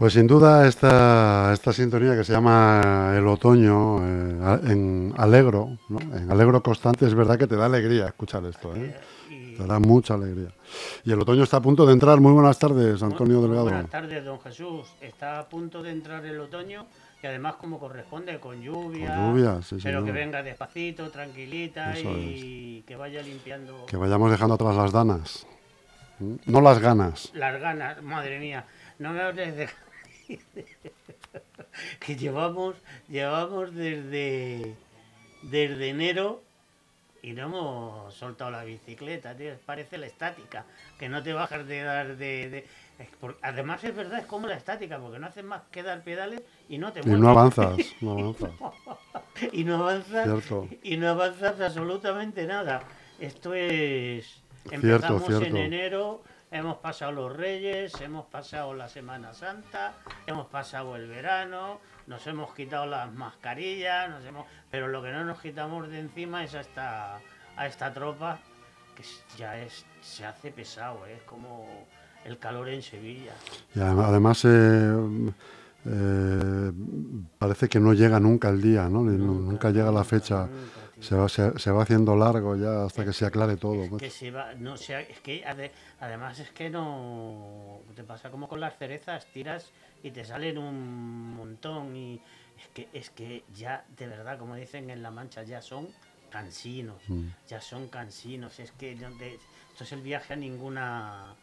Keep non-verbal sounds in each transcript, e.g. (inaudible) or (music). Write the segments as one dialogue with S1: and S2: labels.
S1: Pues sin duda esta, esta sintonía que se llama El Otoño eh, en Alegro, ¿no? en Alegro Constante, es verdad que te da alegría escuchar esto, ¿eh? te da mucha alegría. Y el otoño está a punto de entrar. Muy buenas tardes, Antonio Delgado.
S2: Buenas tardes, don Jesús. Está a punto de entrar el otoño y además como corresponde, con lluvia.
S1: Con lluvia, sí,
S2: Pero que venga despacito, tranquilita y que vaya limpiando.
S1: Que vayamos dejando atrás las danas. ¿Mm? No las ganas.
S2: Las ganas, madre mía. No me hables de (laughs) que llevamos, llevamos desde, desde enero y no hemos soltado la bicicleta, tío. Parece la estática, que no te bajas de dar de... además es verdad, es como la estática, porque no haces más que dar pedales y no te
S1: mueves. (laughs) (laughs) Y no avanzas, no avanzas.
S2: y no avanzas, y no avanzas absolutamente nada. Esto es... Empezamos en enero Hemos pasado los Reyes, hemos pasado la Semana Santa, hemos pasado el verano, nos hemos quitado las mascarillas, nos hemos... pero lo que no nos quitamos de encima es a esta, a esta tropa que ya es se hace pesado, ¿eh? es como el calor en Sevilla.
S1: Y además eh, eh, parece que no llega nunca el día, ¿no? Nunca, llega la fecha se va, se, va haciendo largo ya hasta que se aclare todo.
S2: Pues. Que se va, no, sea, es que además es que no te pasa como con las cerezas, tiras y te salen un montón y es que es que ya de verdad como dicen en la Mancha ya son cansinos, mm. ya son cansinos, es que esto es el viaje a ninguna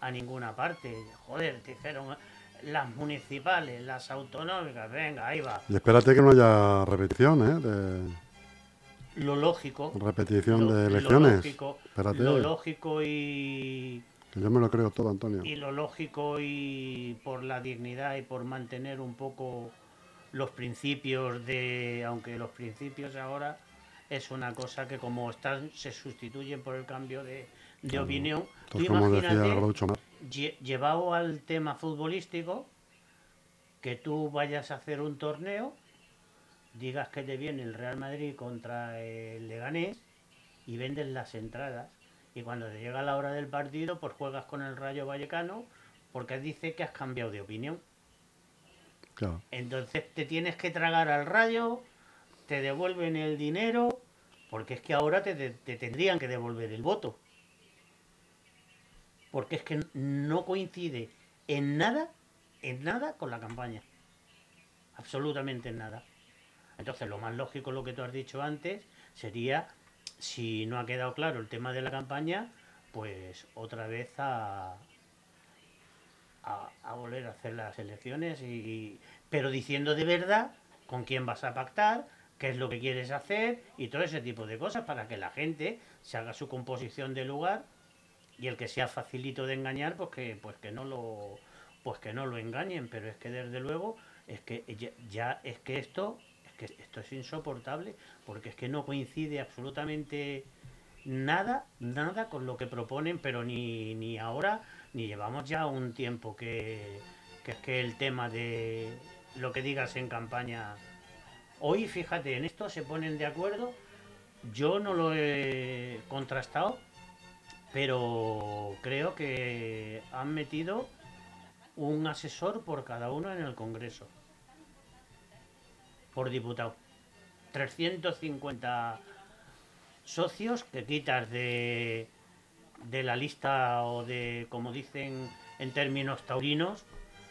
S2: a ninguna parte. Joder, te dijeron las municipales, las autonómicas, venga, ahí va.
S1: Y espérate que no haya repetición, ¿eh? De
S2: lo lógico.
S1: Repetición de elecciones.
S2: Lo lógico, lo lógico y.
S1: Que yo me lo creo todo, Antonio.
S2: Y lo lógico y por la dignidad y por mantener un poco los principios de. Aunque los principios ahora es una cosa que como están, se sustituyen por el cambio de, de opinión.
S1: Tú imagínate,
S2: llevado al tema futbolístico, que tú vayas a hacer un torneo digas que te viene el Real Madrid contra el Leganés y vendes las entradas. Y cuando te llega la hora del partido, pues juegas con el Rayo Vallecano porque dice que has cambiado de opinión. Entonces te tienes que tragar al Rayo, te devuelven el dinero, porque es que ahora te, te tendrían que devolver el voto. Porque es que no coincide en nada, en nada con la campaña. Absolutamente en nada. Entonces, lo más lógico, lo que tú has dicho antes, sería, si no ha quedado claro el tema de la campaña, pues otra vez a, a, volver a hacer las elecciones, y, pero diciendo de verdad con quién vas a pactar, qué es lo que quieres hacer y todo ese tipo de cosas para que la gente se haga su composición de lugar y el que sea facilito de engañar, pues que, pues que no lo pues que no lo engañen, pero es que desde luego es que ya es que esto que esto es insoportable porque es que no coincide absolutamente nada, nada con lo que proponen, pero ni, ni ahora, ni llevamos ya un tiempo que, que es que el tema de lo que digas en campaña. Hoy, fíjate, en esto se ponen de acuerdo. Yo no lo he contrastado, pero creo que han metido un asesor por cada uno en el Congreso por diputado. 350 socios que quitas de, de la lista o de, como dicen en términos taurinos,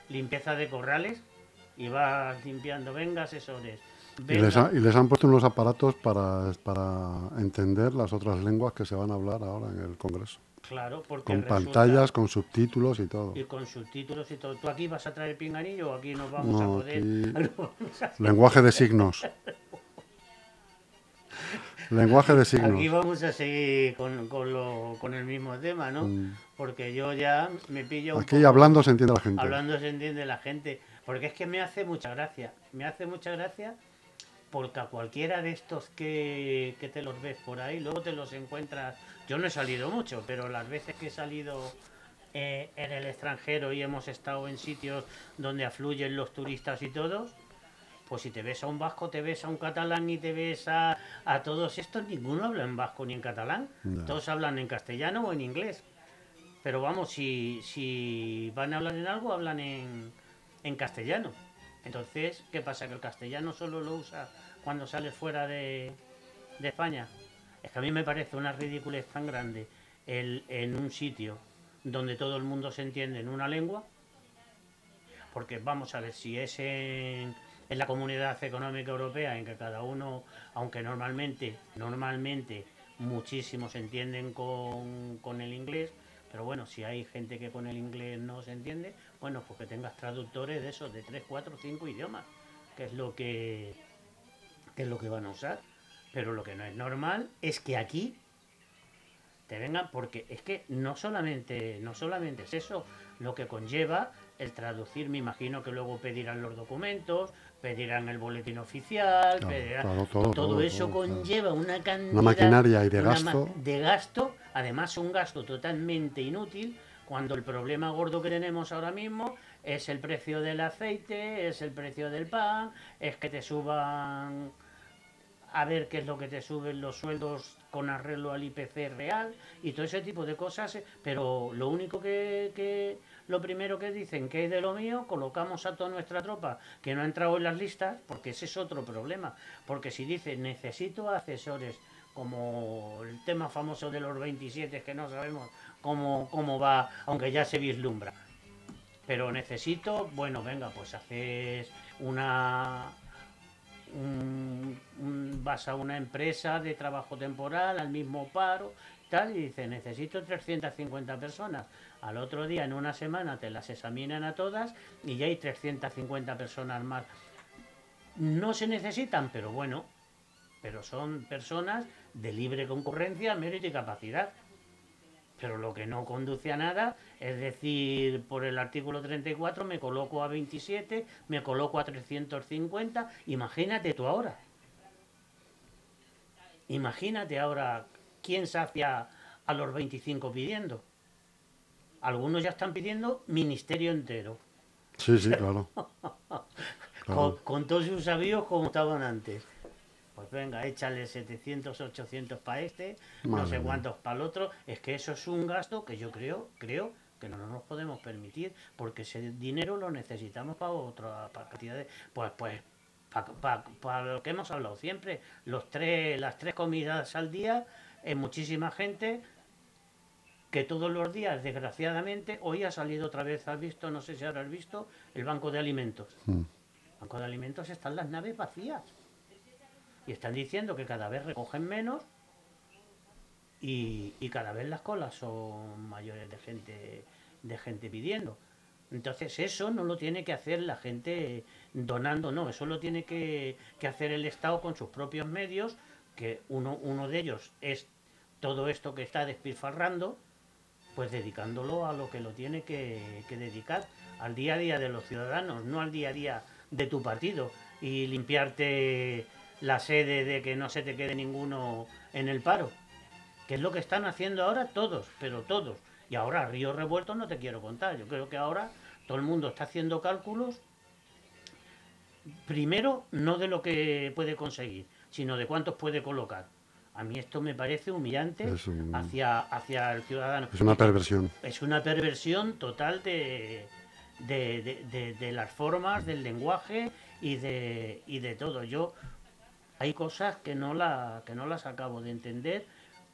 S2: limpieza de corrales y vas limpiando, venga, asesores.
S1: Y, les y, les han puesto unos aparatos para, para entender las otras lenguas que se van a hablar ahora en el Congreso.
S2: Claro, porque
S1: con pantallas, con subtítulos y todo.
S2: Y con subtítulos y todo. ¿Tú aquí vas a traer pinganillo o aquí nos vamos a poder...? (laughs)
S1: Lenguaje de signos. Lenguaje de signos.
S2: Aquí vamos a seguir con, con, lo, con el mismo tema, ¿no? Mm. Porque yo ya me pillo...
S1: aquí hablando se entiende la gente.
S2: Hablando se entiende la gente. Porque es que me hace mucha gracia. Me hace mucha gracia porque a cualquiera de estos que, que te los ves por ahí, luego te los encuentras yo no he salido mucho, pero las veces que he salido eh, en el extranjero y hemos estado en sitios donde afluyen los turistas y todos, pues si te ves a un vasco, te ves a un catalán y te ves a, a todos estos, ninguno habla en vasco ni en catalán. Todos hablan en castellano o en inglés. Pero vamos, si, si van a hablar en algo, hablan en, en castellano. Entonces, ¿qué pasa? Que el castellano solo lo usa cuando sale fuera de, de España. Es que a mí me parece una ridiculez tan grande el, en un sitio donde todo el mundo se entiende en una lengua. Porque vamos a ver, si es en, en la comunidad económica europea, en que cada uno, aunque normalmente, normalmente muchísimos se entienden con, con el inglés, pero bueno, si hay gente que con el inglés no se entiende, bueno, pues que tengas traductores de esos, de 3, 4, 5 idiomas, que es lo que, que es lo que van a usar. Pero lo que no es normal es que aquí te vengan, porque es que no solamente, no solamente es eso, lo que conlleva el traducir, me imagino que luego pedirán los documentos, pedirán el boletín oficial, pedirán-
S1: todo,
S2: todo,
S1: todo,
S2: eso
S1: todo,
S2: conlleva una cantidad
S1: Una maquinaria y de gasto.
S2: de gasto, además un gasto totalmente inútil, cuando el problema gordo que tenemos ahora mismo es el precio del aceite, es el precio del pan, es que te suban a ver qué es lo que te suben los sueldos con arreglo al IPC real y todo ese tipo de cosas, eh, pero lo único que, lo primero que dicen que es de lo mío, colocamos a toda nuestra tropa que no ha entrado en las listas, porque ese es otro problema, porque si dicen necesito asesores, como el tema famoso de los 27 que no sabemos cómo, cómo va, aunque ya se vislumbra. Pero necesito, bueno, venga, pues haces una, un- vas a una empresa de trabajo temporal, al mismo paro, tal, y dice, necesito 350 personas. Al otro día, en una semana, te las examinan a todas y ya hay 350 personas más. No se necesitan, pero bueno, pero son personas de libre concurrencia, mérito y capacidad. Pero lo que no conduce a nada es decir, por el artículo 34 me coloco a 27, me coloco a 350. Imagínate tú ahora. Imagínate ahora quién sacia a los 25 pidiendo. Algunos ya están pidiendo ministerio entero.
S1: Sí, sí, claro. (laughs)
S2: Con,
S1: Claro.
S2: con todos sus avíos como estaban antes. Pues venga, échale 700, 800 para este, no sé cuántos para el otro. Es que eso es un gasto que yo creo, creo que no nos podemos permitir, porque ese dinero lo necesitamos para otra para cantidad de. Pues, pues, para lo que hemos hablado siempre, los tres, las tres comidas al día, en muchísima gente que todos los días, desgraciadamente, hoy ha salido otra vez, has visto, no sé si ahora has visto, el banco de alimentos.
S1: Mm.
S2: Banco de alimentos están las naves vacías. Y están diciendo que cada vez recogen menos y, y cada vez las colas son mayores de gente, de gente pidiendo. Entonces eso no lo tiene que hacer la gente donando, no, eso lo tiene que, que hacer el Estado con sus propios medios, que uno, uno de ellos es todo esto que está despilfarrando, pues dedicándolo a lo que lo tiene que, que dedicar, al día a día de los ciudadanos, no al día a día de tu partido y limpiarte la sede de que no se te quede ninguno en el paro, que es lo que están haciendo ahora todos, pero todos. Y ahora Río Revuelto no te quiero contar, yo creo que ahora todo el mundo está haciendo cálculos, primero no de lo que puede conseguir, sino de cuántos puede colocar. A mí esto me parece humillante
S1: un-
S2: hacia, hacia el ciudadano.
S1: Es una perversión.
S2: Es una perversión total de, de, de- de- de las formas, del lenguaje y de, y de todo. Yo hay cosas que no, la, que no las acabo de entender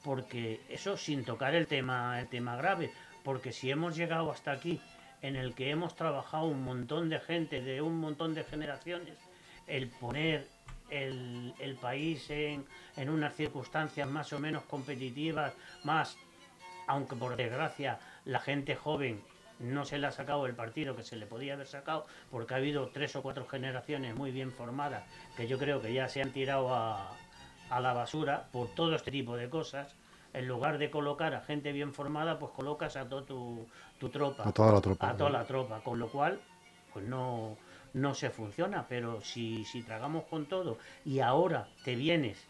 S2: porque eso sin tocar el tema, el tema grave, porque si hemos llegado hasta aquí en el que hemos trabajado un montón de gente de un montón de generaciones, el poner el, el país en, en unas circunstancias más o menos competitivas, más aunque por desgracia la gente joven no se le ha sacado el partido que se le podía haber sacado, porque ha habido tres o cuatro generaciones muy bien formadas que yo creo que ya se han tirado a, a la basura por todo este tipo de cosas. En lugar de colocar a gente bien formada, pues colocas a toda tu, tu tropa.
S1: A toda la tropa.
S2: A toda la tropa, con lo cual, pues no, no se funciona. Pero si, si tragamos con todo y ahora te vienes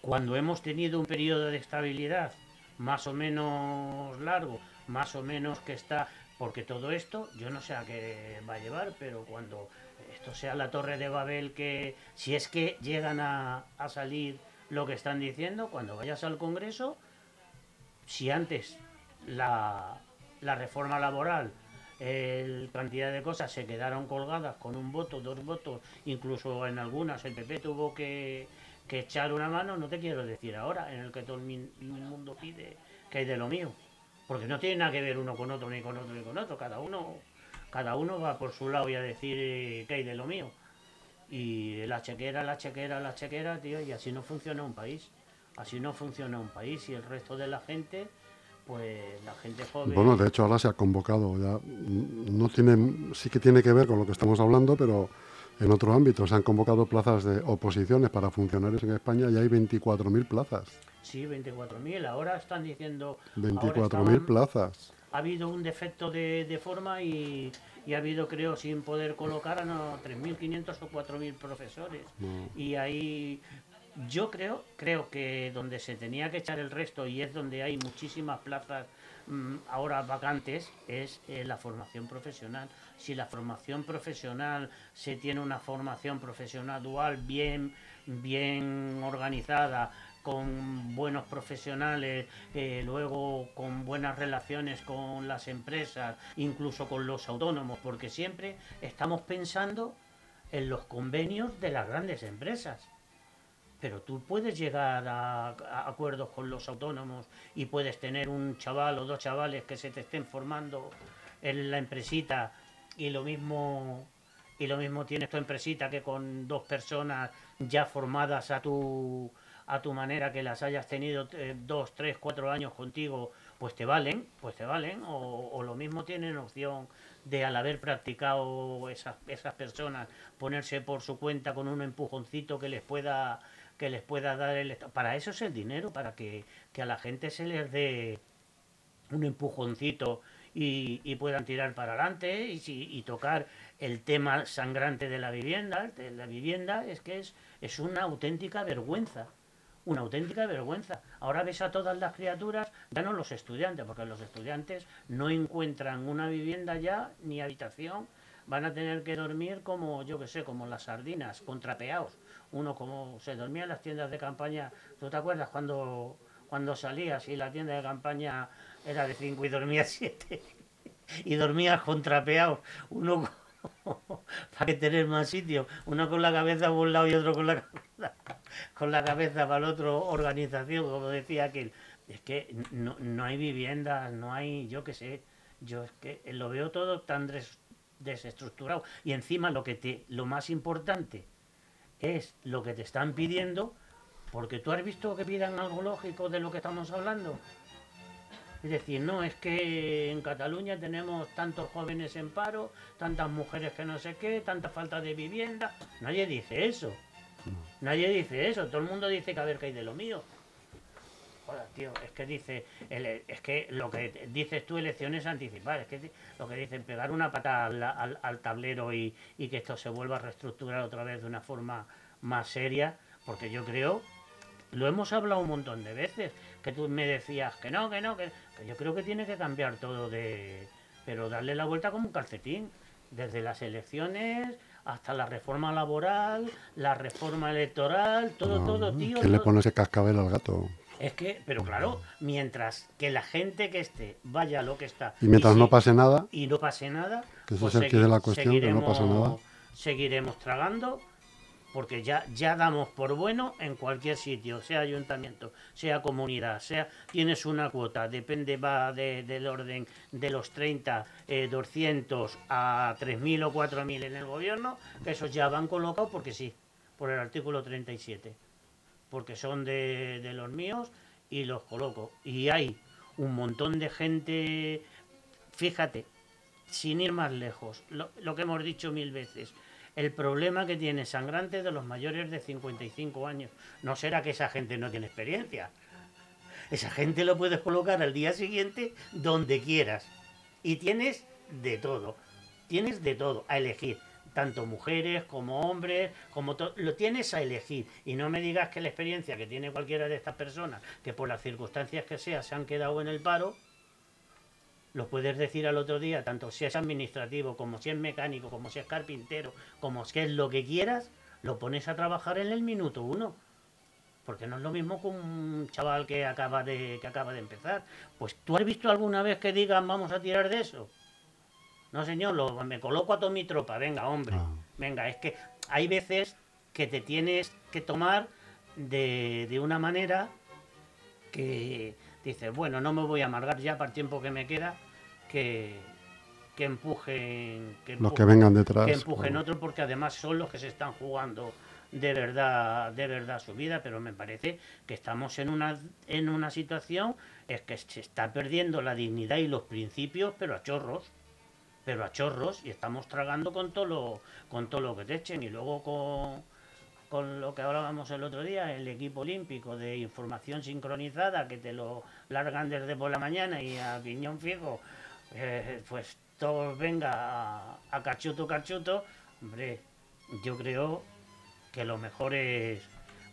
S2: cuando hemos tenido un periodo de estabilidad más o menos largo, más o menos que está, porque todo esto, yo no sé a qué va a llevar, pero cuando esto sea la torre de Babel, que si es que llegan a, a salir lo que están diciendo, cuando vayas al Congreso, si antes la, la reforma laboral el cantidad de cosas se quedaron colgadas con un voto, dos votos, incluso en algunas el PP tuvo que, que echar una mano, no te quiero decir ahora, en el que todo el, mundo pide que hay de lo mío. Porque no tiene nada que ver uno con otro, ni con otro, ni con otro. Cada uno, cada uno va por su lado y a decir eh, que hay de lo mío. Y la chequera, la chequera, la chequera, tío, y así no funciona un país. Así no funciona un país y el resto de la gente pues la gente joven...
S1: Bueno, de hecho ahora se ha convocado, ya no tiene, sí que tiene que ver con lo que estamos hablando, pero en otro ámbito se han convocado plazas de oposiciones para funcionarios en España y hay 24.000 plazas.
S2: Sí, 24.000, ahora están diciendo...
S1: 24.000 plazas.
S2: Ha habido un defecto de, forma y, ha habido, creo, sin poder colocar a no, 3.500 o 4.000 profesores. Y ahí yo creo, creo que donde se tenía que echar el resto y es donde hay muchísimas plazas ahora vacantes es eh, la formación profesional. Si la formación profesional se tiene una formación profesional dual bien, bien organizada, con buenos profesionales, eh, luego con buenas relaciones con las empresas, incluso con los autónomos, porque siempre estamos pensando en los convenios de las grandes empresas pero tú puedes llegar a, acuerdos con los autónomos y puedes tener un chaval o dos chavales que se te estén formando en la empresita y lo mismo y lo mismo tienes tu empresita que con dos personas ya formadas a tu a tu manera que las hayas tenido eh, dos, tres, cuatro años contigo, pues te valen, pues te valen, o, o lo mismo tienen opción de al haber practicado esas, esas personas ponerse por su cuenta con un empujoncito que les pueda que les pueda dar el. Para eso es el dinero, para que, a la gente se les dé un empujoncito y, puedan tirar para adelante y, y, tocar el tema sangrante de la vivienda. De la vivienda es que es, es una auténtica vergüenza. Una auténtica vergüenza. Ahora ves a todas las criaturas, ya no los estudiantes, porque los estudiantes no encuentran una vivienda ya ni habitación. Van a tener que dormir como, yo que sé, como las sardinas, contrapeados uno como se dormía en las tiendas de campaña, ¿tú te acuerdas cuando, cuando salías y la tienda de campaña era de 5 y dormías (laughs) 7? y dormías contrapeado, uno (laughs) para que tener más sitio, uno con la cabeza por un lado y otro con la, con la cabeza para el otro organización, como decía aquel. Es que no, no hay viviendas, no hay, yo qué sé, yo es que lo veo todo tan desestructurado. Y encima lo que te, lo más importante, es lo que te están pidiendo, porque tú has visto que pidan algo lógico de lo que estamos hablando. Es decir, no, es que en Cataluña tenemos tantos jóvenes en paro, tantas mujeres que no sé qué, tanta falta de vivienda. Nadie dice eso. Nadie dice eso. Todo el mundo dice que a ver qué hay de lo mío. Joder, tío, es que dice, es que lo que dices tú elecciones anticipadas, es que lo que dicen pegar una pata al, tablero y, que esto se vuelva a reestructurar otra vez de una forma más seria, porque yo creo, lo hemos hablado un montón de veces, que tú me decías que no, que no, que, que yo creo que tiene que cambiar todo de, pero darle la vuelta como un calcetín, desde las elecciones hasta la reforma laboral, la reforma electoral, todo, todo, tío.
S1: ¿Qué le pone ese cascabel al gato?
S2: Es que, pero claro, mientras que la gente que esté vaya a lo que está.
S1: Y mientras no pase nada.
S2: Y no pase nada.
S1: Que eso pues es el de la cuestión, que no pasa nada.
S2: Seguiremos tragando, porque ya, ya damos por bueno en cualquier sitio, sea ayuntamiento, sea comunidad, sea. Tienes una cuota, depende, va del orden de los 30, 200 eh, a 3.000 o 4.000 en el gobierno, que esos ya van colocados porque sí, por el artículo 37 porque son de, los míos y los coloco. Y hay un montón de gente, fíjate, sin ir más lejos, lo, lo, que hemos dicho mil veces, el problema que tiene sangrante de los mayores de 55 años. No será que esa gente no tiene experiencia. Esa gente lo puedes colocar al día siguiente donde quieras. Y tienes de todo. Tienes de todo a elegir tanto mujeres como hombres, como lo tienes a elegir. Y no me digas que la experiencia que tiene cualquiera de estas personas, que por las circunstancias que sea se han quedado en el paro, lo puedes decir al otro día, tanto si es administrativo, como si es mecánico, como si es carpintero, como si es lo que quieras, lo pones a trabajar en el minuto uno. Porque no es lo mismo que un chaval que acaba de, que acaba de empezar. Pues tú has visto alguna vez que digan vamos a tirar de eso. No, señor, lo, me coloco a toda mi tropa. Venga, hombre.
S1: Ah.
S2: Venga, es que hay veces que te tienes que tomar de, de una manera que dices, bueno, no me voy a amargar ya para el tiempo que me queda, que, que empujen, que
S1: Los que vengan detrás.
S2: que empujen
S1: claro.
S2: otro porque además son los que se están jugando de verdad de verdad su vida pero me parece que estamos en una en una situación es que se está perdiendo la dignidad y los principios pero a chorros pero a chorros y estamos tragando con todo lo con todo lo que te echen. Y luego con con lo que hablábamos el otro día, el equipo olímpico de información sincronizada que te lo largan desde por la mañana y a piñón fijo, eh, pues todos venga a, cachuto cachuto, hombre, yo creo que lo mejor es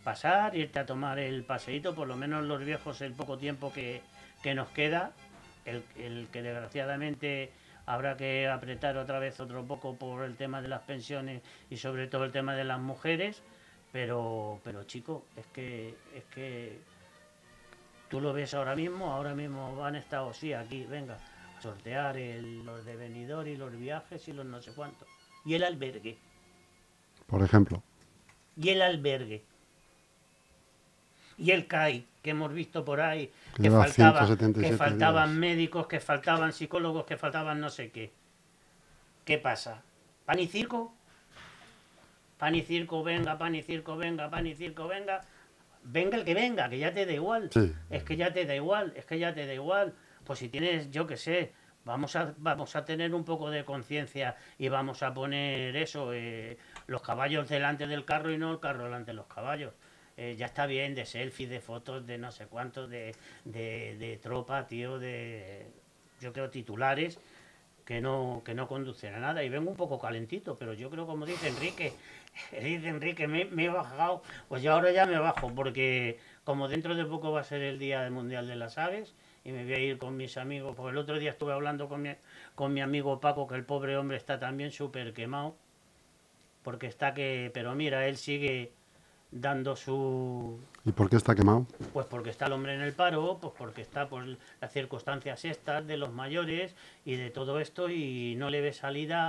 S2: pasar, irte a tomar el paseíto, por lo menos los viejos el poco tiempo que, que nos queda, el que desgraciadamente habrá que apretar otra vez otro poco por el tema de las pensiones y sobre todo el tema de las mujeres, pero pero chico, es que es que tú lo ves ahora mismo, ahora mismo han estado sí aquí, venga, a sortear el- los de venidor y los viajes y los no sé cuántos. Y el albergue,
S1: Por ejemplo.
S2: y el albergue. Y el CAI, que hemos visto por ahí,
S1: Que
S2: faltaba,
S1: 177
S2: que faltaban
S1: días.
S2: médicos, que faltaban psicólogos, que faltaban no sé qué. ¿Qué pasa? ¿Pan y circo? Pan y circo, venga, pan y circo, venga, pan y circo, venga. Venga el que venga, que ya te da igual.
S1: Sí.
S2: Es que ya te da igual, es que ya te da igual. Pues si tienes, yo qué sé, vamos a, vamos a tener un poco de conciencia y vamos a poner eso, eh, los caballos delante del carro y no el carro delante de los caballos. Eh, ya está bien de selfies, de fotos, de no sé cuántos, de, de, tropa, tío, de, yo creo, titulares que no, que no conducen a nada. Y vengo un poco calentito, pero yo creo, como dice Enrique, (laughs) dice Enrique, me, me he bajado, pues yo ahora ya me bajo, porque como dentro de poco va a ser el Día del Mundial de las Aves, y me voy a ir con mis amigos, porque el otro día estuve hablando con mi, con mi amigo Paco, que el pobre hombre está también súper quemado, porque está que, pero mira, él sigue dando su,
S1: ¿Y por qué está quemado?
S2: pues porque está el hombre en el paro, pues porque está por las circunstancias estas de los mayores y de todo esto y no le ve salida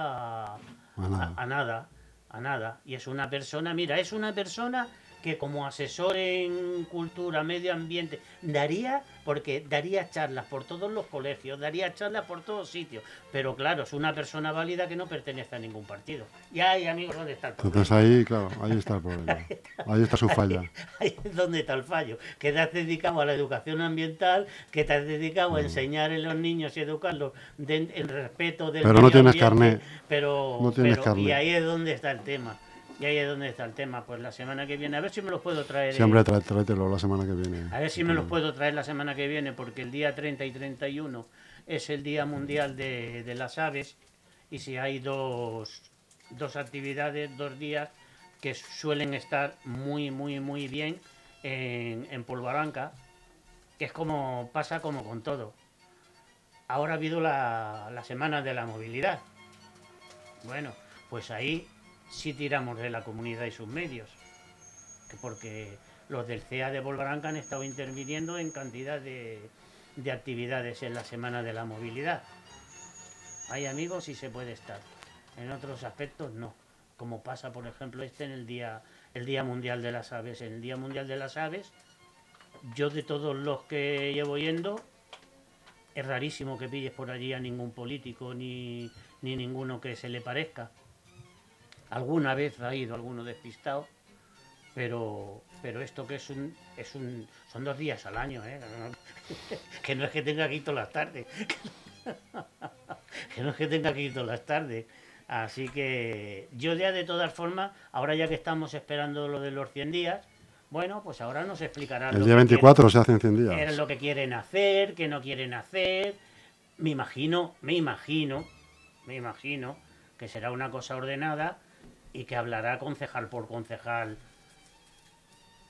S2: a,
S1: A nada.
S2: a- a nada, a nada. Y es una persona, mira, es una persona que como asesor en cultura, medio ambiente, daría, porque daría charlas por todos los colegios, daría charlas por todos sitios. Pero claro, es una persona válida que no pertenece a ningún partido. Y ay, amigos, ¿dónde está el problema?
S1: Entonces ahí, claro, ahí está el problema. (laughs) Ahí está su falla.
S2: Ahí es donde está el fallo. Que te has dedicado a la educación ambiental, que te has dedicado
S1: Mm.
S2: a enseñar a los niños y educarlos de- en respeto del
S1: Pero no tienes
S2: ambiente,
S1: carné.
S2: Pero,
S1: No tienes
S2: pero-
S1: carné.
S2: Y ahí es donde está el tema. Y ahí es donde está el tema. Pues la semana que viene, a ver si me los puedo traer. eh,
S1: Siempre trae, tráetelo la semana que viene.
S2: a ver si me los puedo traer la semana que viene, porque el día 30 y 31 es el Día Mundial de, de las Aves. Y si hay dos, dos actividades, dos días que suelen estar muy, muy, muy bien en, en Polvaranca, que es como pasa como con todo. Ahora ha habido la, la Semana de la Movilidad. Bueno, pues ahí sí tiramos de la comunidad y sus medios que porque los del CEA de Volvaranca han estado interviniendo en cantidad de, de actividades en la Semana de la Movilidad. Hay amigos y se puede estar. En otros aspectos no. Como pasa, por ejemplo, este en el día, el Día Mundial de las Aves. En el Día Mundial de las Aves, yo de todos los que llevo yendo, es rarísimo que pilles por allí a ningún político ni, ni ninguno que se le parezca. Alguna vez ha ido alguno despistado, pero pero esto que es un es un son dos días al año ¿eh? (laughs) que no es que tenga que ir todas las tardes (laughs) que no es que tenga que ir todas las tardes así que yo ya de todas formas ahora ya que estamos esperando lo de los 100 días bueno pues ahora nos explicarán
S1: El
S2: lo
S1: día
S2: que
S1: 24 se hacen 100
S2: quieren-
S1: días.
S2: es lo que quieren hacer que no quieren hacer me imagino me imagino me imagino que será una cosa ordenada y que hablará concejal por concejal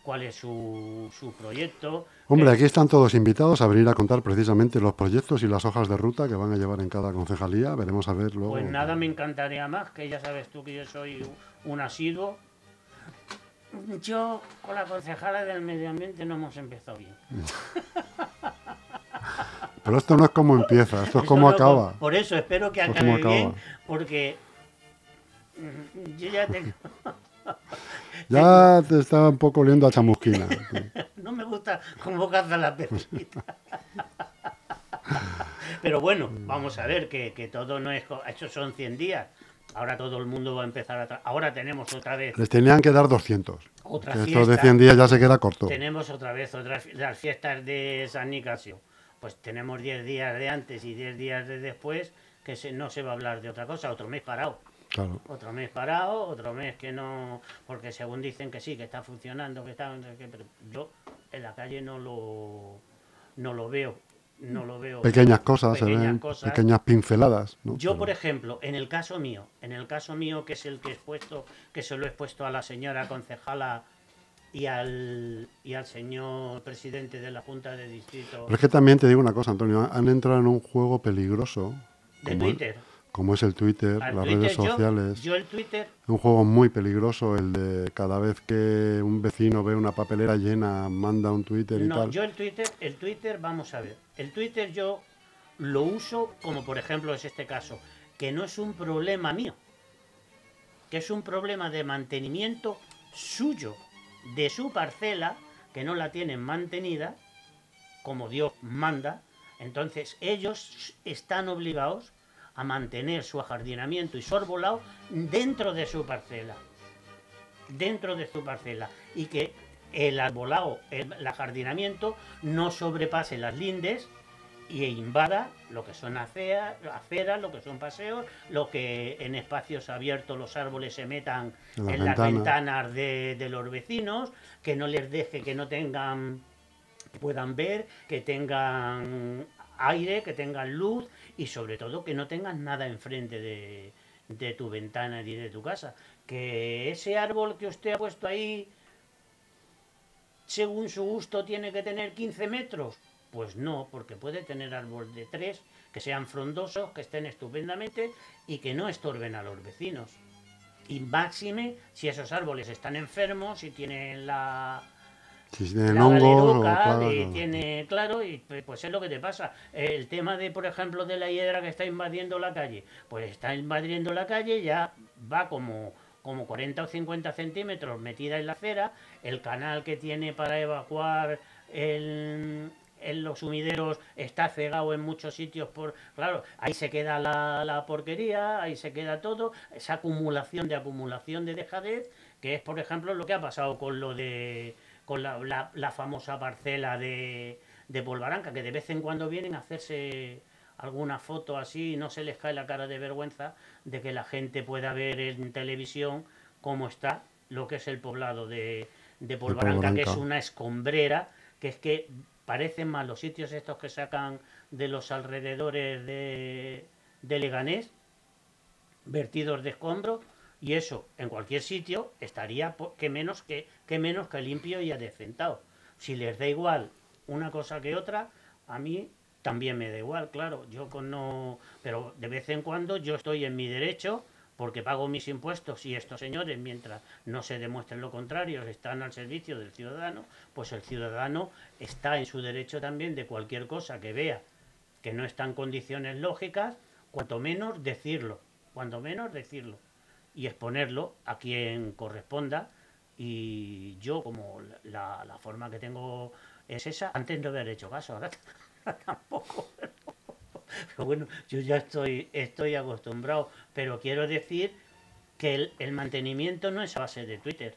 S2: cuál es su, su proyecto.
S1: Hombre,
S2: que-
S1: aquí están todos invitados a venir a contar precisamente los proyectos y las hojas de ruta que van a llevar en cada concejalía. Veremos a ver luego.
S2: Pues nada me encantaría más, que ya sabes tú que yo soy un asiduo. Yo con la concejala del medio ambiente no hemos empezado bien. (laughs)
S1: Pero esto no es como empieza, esto es como
S2: Esto no-
S1: acaba.
S2: Por eso espero que acabe
S1: como
S2: bien, porque yo ya tengo... (laughs)
S1: Ya te estaba un poco oliendo a chamusquina. (laughs)
S2: No me gusta cómo caza la pepita. (laughs) Pero bueno, vamos a ver que, que todo no es... Eso son 100 días. Ahora todo el mundo va a empezar a... Ahora tenemos otra vez...
S1: Les tenían que dar 200.
S2: Otra
S1: Que esto de
S2: fiesta.
S1: 100 días ya se queda corto.
S2: Tenemos otra vez otras las fiestas de San Nicasio. Pues tenemos 10 días de antes y 10 días de después que se- no se va a hablar de otra cosa. Otro mes parado.
S1: Claro.
S2: Otro mes parado, otro mes que no, porque según dicen que sí, que está funcionando, que está, pero yo en la calle no lo, no lo veo, no lo veo.
S1: Pequeñas cosas, se
S2: Pequeñas
S1: ven,
S2: cosas.
S1: pequeñas pinceladas. ¿no?
S2: Yo,
S1: Pero-
S2: por ejemplo, en el caso mío, en el caso mío que es el que he expuesto, que se lo he expuesto a la señora concejala y al, y al señor presidente de la Junta de Distrito
S1: Pero es que también te digo una cosa, Antonio. Han entrado en un juego peligroso.
S2: de Twitter.
S1: Como es el Twitter,
S2: Al
S1: las
S2: Twitter,
S1: redes
S2: yo-
S1: sociales.
S2: yo el Twitter
S1: Un juego muy peligroso, el de cada vez que un vecino ve una papelera llena, manda un Twitter y
S2: No,
S1: tal.
S2: yo el Twitter, el Twitter, vamos a ver. El Twitter yo lo uso como por ejemplo es este caso, que no es un problema mío, que es un problema de mantenimiento suyo, de su parcela, que no la tienen mantenida, como Dios manda. Entonces ellos están obligados a mantener su ajardinamiento y su arbolado dentro de su parcela dentro de su parcela y que el arbolado, el, el ajardinamiento no sobrepase las lindes y invada lo que son aceras, lo que son paseos, lo que en espacios abiertos los árboles se metan
S1: En
S2: en,
S1: las
S2: las
S1: ventanas.
S2: ventanas de, de los vecinos, que no les deje que no tengan, que puedan ver, que tengan aire, que tengan luz y sobre todo que no tengan nada enfrente de, de tu ventana ni de tu casa. Que ese árbol que usted ha puesto ahí, según su gusto, tiene que tener 15 metros. Pues no, porque puede tener árbol de 3 que sean frondosos, que estén estupendamente y que no estorben a los vecinos. Y máxime si esos árboles están enfermos, si tienen la,
S1: si tienen hongos o
S2: valeruca,
S1: plagas,
S2: y tiene claro y pues pues es lo que te pasa. El tema de por ejemplo de la hiedra que está invadiendo la calle. Pues está invadiendo la calle ya va como como 40 o 50 centímetros metida en la acera. El canal que tiene para evacuar el en los sumideros está cegado en muchos sitios por claro ahí se queda la, la porquería ahí se queda todo. Esa acumulación de acumulación de dejadez que es por ejemplo lo que ha pasado con lo de con la, la- la famosa parcela de, de Polvaranca, que de vez en cuando vienen a hacerse alguna foto así y no se les cae la cara de vergüenza de que la gente pueda ver en televisión cómo está lo que es el poblado de, de Polvaranca, que es una escombrera, que es que parecen más los sitios estos que sacan de los alrededores de, de Leganés, vertidos de escombros y eso en cualquier sitio estaría que menos que, que menos que limpio y adecentado. Si les da igual una cosa que otra, a mí también me da igual, claro. Yo con no, pero de vez en cuando yo estoy en mi derecho porque pago mis impuestos y estos señores, mientras no se demuestren lo contrario, están al servicio del ciudadano, pues el ciudadano está en su derecho también de cualquier cosa que vea que no está en condiciones lógicas, cuanto menos decirlo, cuanto menos decirlo y exponerlo a quien corresponda. Y yo, como la, forma que tengo es esa, antes no haber hecho caso, ahora (laughs) tampoco. Pero bueno, yo ya estoy, estoy acostumbrado, pero quiero decir que el, mantenimiento no es a base de Twitter,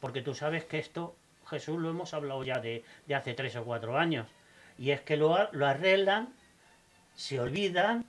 S2: porque tú sabes que esto, Jesús, lo hemos hablado ya de, de hace tres o cuatro años, y es que lo, lo arreglan, se olvidan,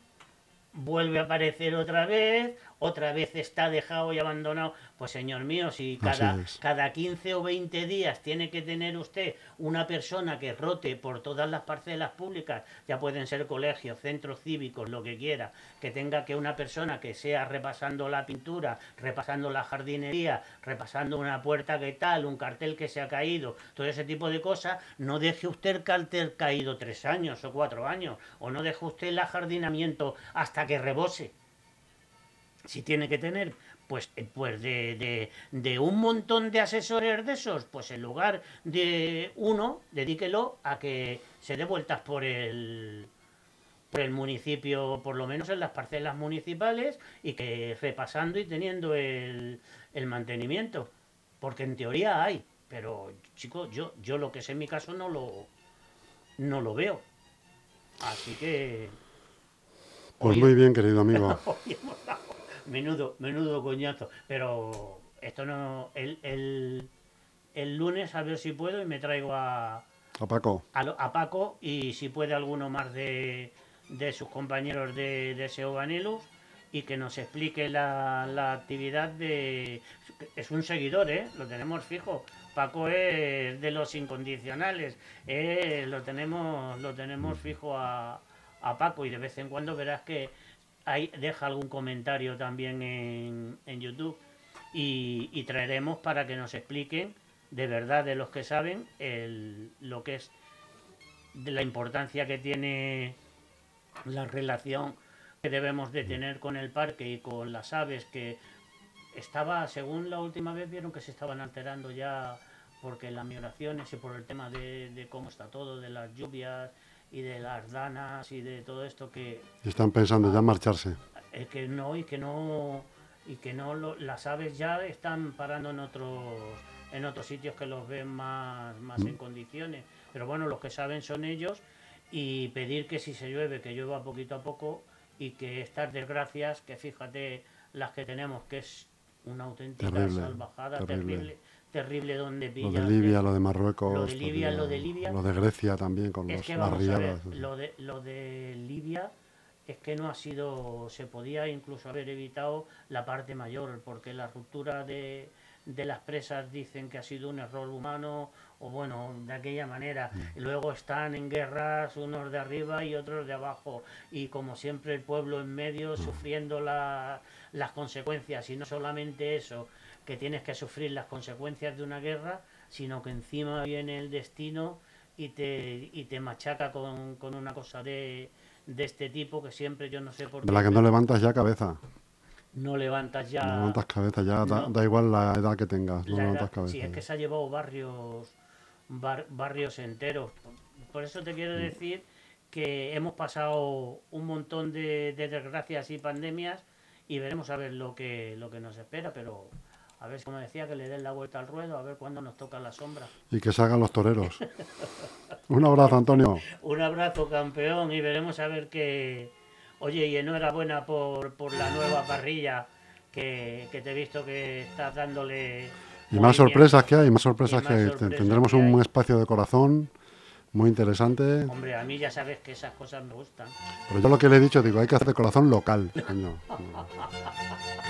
S2: vuelve a aparecer otra vez, otra vez está dejado y abandonado. Pues señor mío, si cada, cada 15 o 20 días tiene que tener usted una persona que rote por todas las parcelas públicas, ya pueden ser colegios, centros cívicos, lo que quiera, que tenga que una persona que sea repasando la pintura, repasando la jardinería, repasando una puerta que tal, un cartel que se ha caído, todo ese tipo de cosas, no deje usted el cartel caído tres años o cuatro años, o no deje usted el ajardinamiento hasta que rebose si tiene que tener pues, eh, pues de, de- de un montón de asesores de esos, pues en lugar de uno, dedíquelo a que se dé vueltas por el por el municipio, por lo menos en las parcelas municipales, y que repasando y teniendo el, el mantenimiento. Porque en teoría hay, pero chicos, yo, yo lo que sé en mi caso no lo, no lo veo. Así que.
S1: Pues muy bien, querido amigo. (laughs)
S2: menudo, menudo coñazo. Pero esto no. El, el, el lunes a ver si puedo y me traigo a,
S1: A Paco.
S2: a, Paco y si puede alguno más de, de sus compañeros de, de SEO Vanillus y que nos explique la, la actividad de... Es un seguidor, ¿eh? Lo tenemos fijo. Paco es de los incondicionales. eh, lo, tenemos, lo tenemos fijo a, a Paco y de vez en cuando verás que deja algún comentario también en, en YouTube y, traeremos para que nos expliquen de verdad de los que saben lo que es de la importancia que tiene la relación que debemos de tener con el parque y con las aves que estaba, según la última vez vieron que se estaban alterando ya porque las migraciones y por el tema de, de cómo está todo, de las lluvias y de las danas y de todo esto que
S1: están pensando ya en marcharse.
S2: eh, que no y que no y que no lo- las aves ya están parando en otros en otros sitios que los ven más más en condiciones pero bueno los que saben son ellos y pedir que si se llueve que llueva poquito a poco y que estas desgracias que fíjate las que tenemos que es una auténtica
S1: Terrible,
S2: salvajada
S1: terrible.
S2: terrible terrible, donde
S1: Lo
S2: pilla
S1: de Libia, lo de Marruecos.
S2: lo de Libia, lo de Libia.
S1: Lo de Grecia también, con
S2: es
S1: los,
S2: que
S1: las
S2: vamos a ver, lo de, lo de Libia es que no ha sido, se podía incluso haber evitado la parte mayor, porque la ruptura de, de las presas dicen que ha sido un error humano, o bueno, de aquella manera.
S1: Mm.
S2: Y luego están en guerras unos de arriba y otros de abajo, y como siempre el pueblo en medio
S1: Mm.
S2: sufriendo la- las consecuencias, y no solamente eso, que tienes que sufrir las consecuencias de una guerra, sino que encima viene el destino y te, y te machaca con, con una cosa de, de este tipo que siempre yo no sé por qué
S1: De la que no levantas ya cabeza.
S2: no levantas ya
S1: No levantas cabeza ya, da,
S2: No.
S1: da igual la edad que tengas, no levantas
S2: edad.
S1: cabeza.
S2: Sí, es que se ha llevado barrios bar- barrios enteros. Por eso te
S1: Mm.
S2: quiero decir que hemos pasado un montón de, de desgracias y pandemias y veremos a ver lo que, lo que nos espera, pero a ver, como decía, que le den la vuelta al ruedo, a ver cuándo nos toca la sombra.
S1: Y que salgan los toreros. Un abrazo, Antonio. (laughs)
S2: Un abrazo, campeón, y veremos a ver qué... Oye, y enhorabuena por, por la nueva parrilla que, que te he visto que estás dándole...
S1: Y más sorpresas que hay, más sorpresas
S2: Y
S1: que
S2: más
S1: hay.
S2: sorpresas
S1: Tendremos
S2: que
S1: un
S2: hay.
S1: espacio de corazón muy interesante.
S2: Hombre, a mí ya sabes que esas cosas me gustan.
S1: Pero yo lo que le he dicho, digo, hay que hacer de corazón local. coño. (laughs)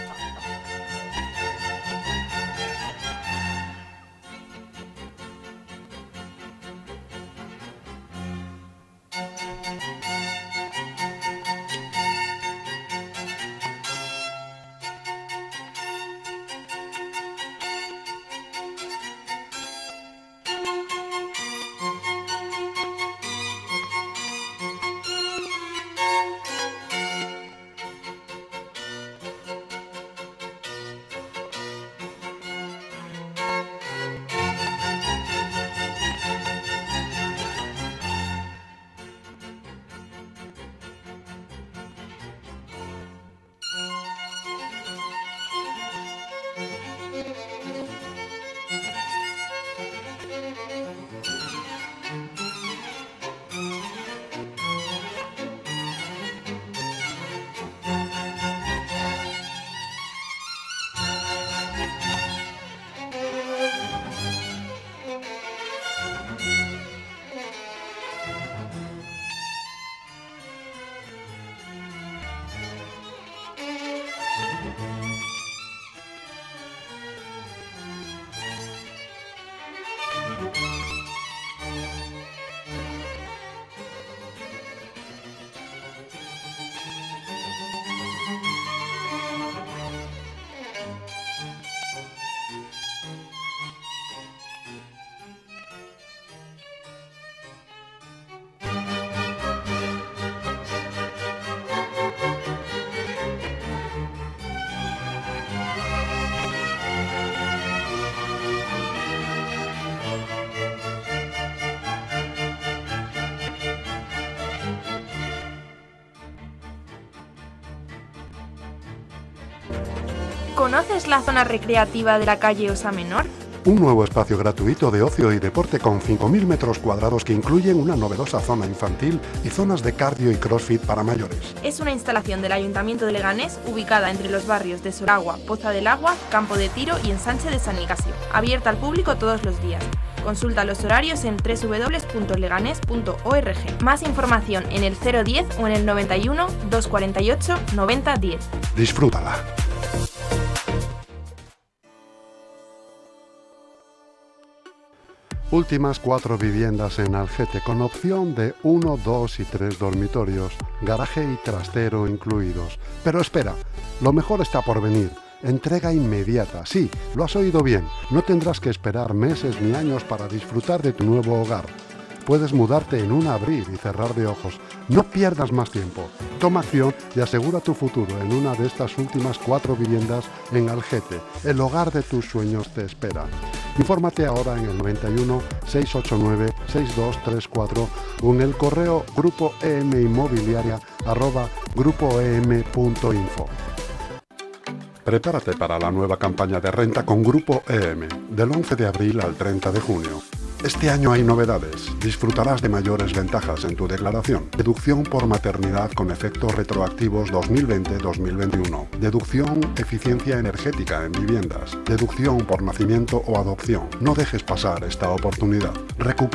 S3: ¿Conoces la zona recreativa de la calle Osa Menor?
S1: Un nuevo espacio gratuito de ocio y deporte con 5.000 metros cuadrados que incluyen una novedosa zona infantil y zonas de cardio y crossfit para mayores.
S3: Es una instalación del Ayuntamiento de Leganés ubicada entre los barrios de Soragua, Poza del Agua, Campo de Tiro y Ensanche de San Nicasio. Abierta al público todos los días. Consulta los horarios en www.leganés.org. Más información en el 010 o en el 91 248 9010.
S1: Disfrútala. Últimas cuatro viviendas en Algete con opción de 1, 2 y 3 dormitorios, garaje y trastero incluidos. Pero espera, lo mejor está por venir. Entrega inmediata. Sí, lo has oído bien. No tendrás que esperar meses ni años para disfrutar de tu nuevo hogar. Puedes mudarte en un abrir y cerrar de ojos. No pierdas más tiempo. Toma acción y asegura tu futuro en una de estas últimas cuatro viviendas en Algete. El hogar de tus sueños te espera. Infórmate ahora en el 91 689 6234 o en el correo grupo inmobiliaria arroba grupoem.info. Prepárate para la nueva campaña de renta con Grupo EM, del 11 de abril al 30 de junio. Este año hay novedades. Disfrutarás de mayores ventajas en tu declaración. Deducción por maternidad con efectos retroactivos 2020-2021. Deducción eficiencia energética en viviendas. Deducción por nacimiento o adopción. No dejes pasar esta oportunidad. Recupera